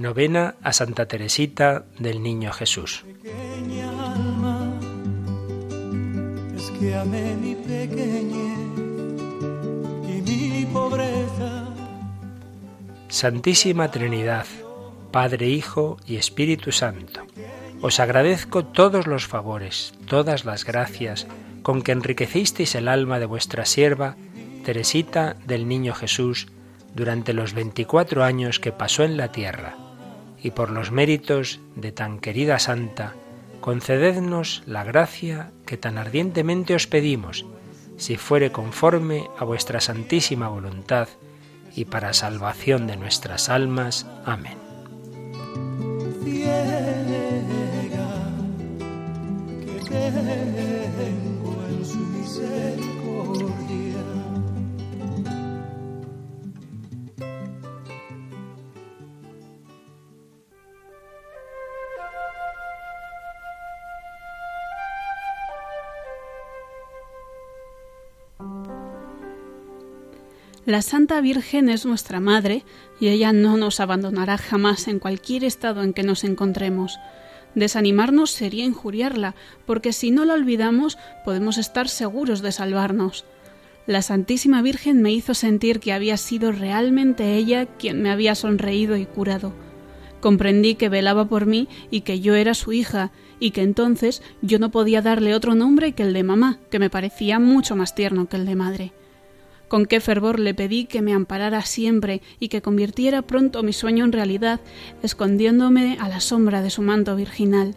Novena a Santa Teresita del Niño Jesús. es que amé mi pequeñez y mi pobreza. Santísima Trinidad, Padre, Hijo y Espíritu Santo, os agradezco todos los favores, todas las gracias con que enriquecisteis el alma de vuestra sierva, Teresita del Niño Jesús, durante los veinticuatro años que pasó en la tierra, y por los méritos de tan querida santa, concedednos la gracia que tan ardientemente os pedimos, si fuere conforme a vuestra santísima voluntad, y para salvación de nuestras almas. Amén. La Santa Virgen es nuestra Madre y ella no nos abandonará jamás en cualquier estado en que nos encontremos. Desanimarnos sería injuriarla, porque si no la olvidamos podemos estar seguros de salvarnos. La Santísima Virgen me hizo sentir que había sido realmente ella quien me había sonreído y curado. Comprendí que velaba por mí y que yo era su hija, y que entonces yo no podía darle otro nombre que el de mamá, que me parecía mucho más tierno que el de madre con qué fervor le pedí que me amparara siempre y que convirtiera pronto mi sueño en realidad, escondiéndome a la sombra de su manto virginal.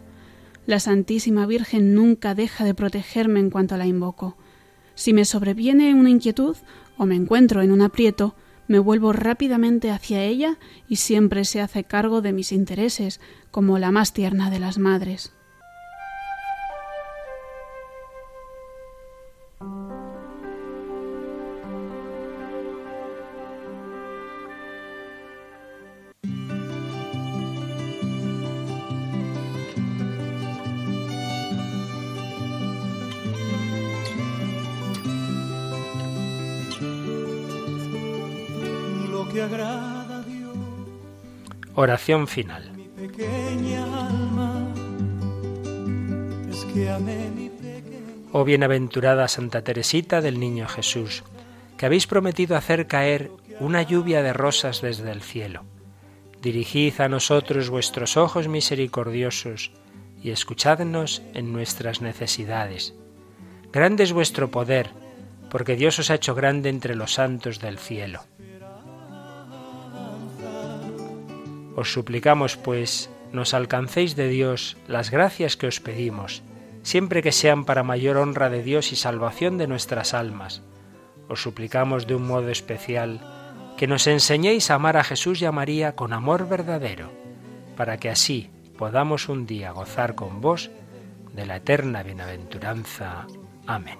La Santísima Virgen nunca deja de protegerme en cuanto la invoco. Si me sobreviene una inquietud o me encuentro en un aprieto, me vuelvo rápidamente hacia ella y siempre se hace cargo de mis intereses, como la más tierna de las madres. Oración final. Oh bienaventurada Santa Teresita del Niño Jesús, que habéis prometido hacer caer una lluvia de rosas desde el cielo. Dirigid a nosotros vuestros ojos misericordiosos y escuchadnos en nuestras necesidades. Grande es vuestro poder, porque Dios os ha hecho grande entre los santos del cielo. Os suplicamos, pues, nos alcancéis de Dios las gracias que os pedimos, siempre que sean para mayor honra de Dios y salvación de nuestras almas. Os suplicamos de un modo especial que nos enseñéis a amar a Jesús y a María con amor verdadero, para que así podamos un día gozar con vos de la eterna bienaventuranza. Amén.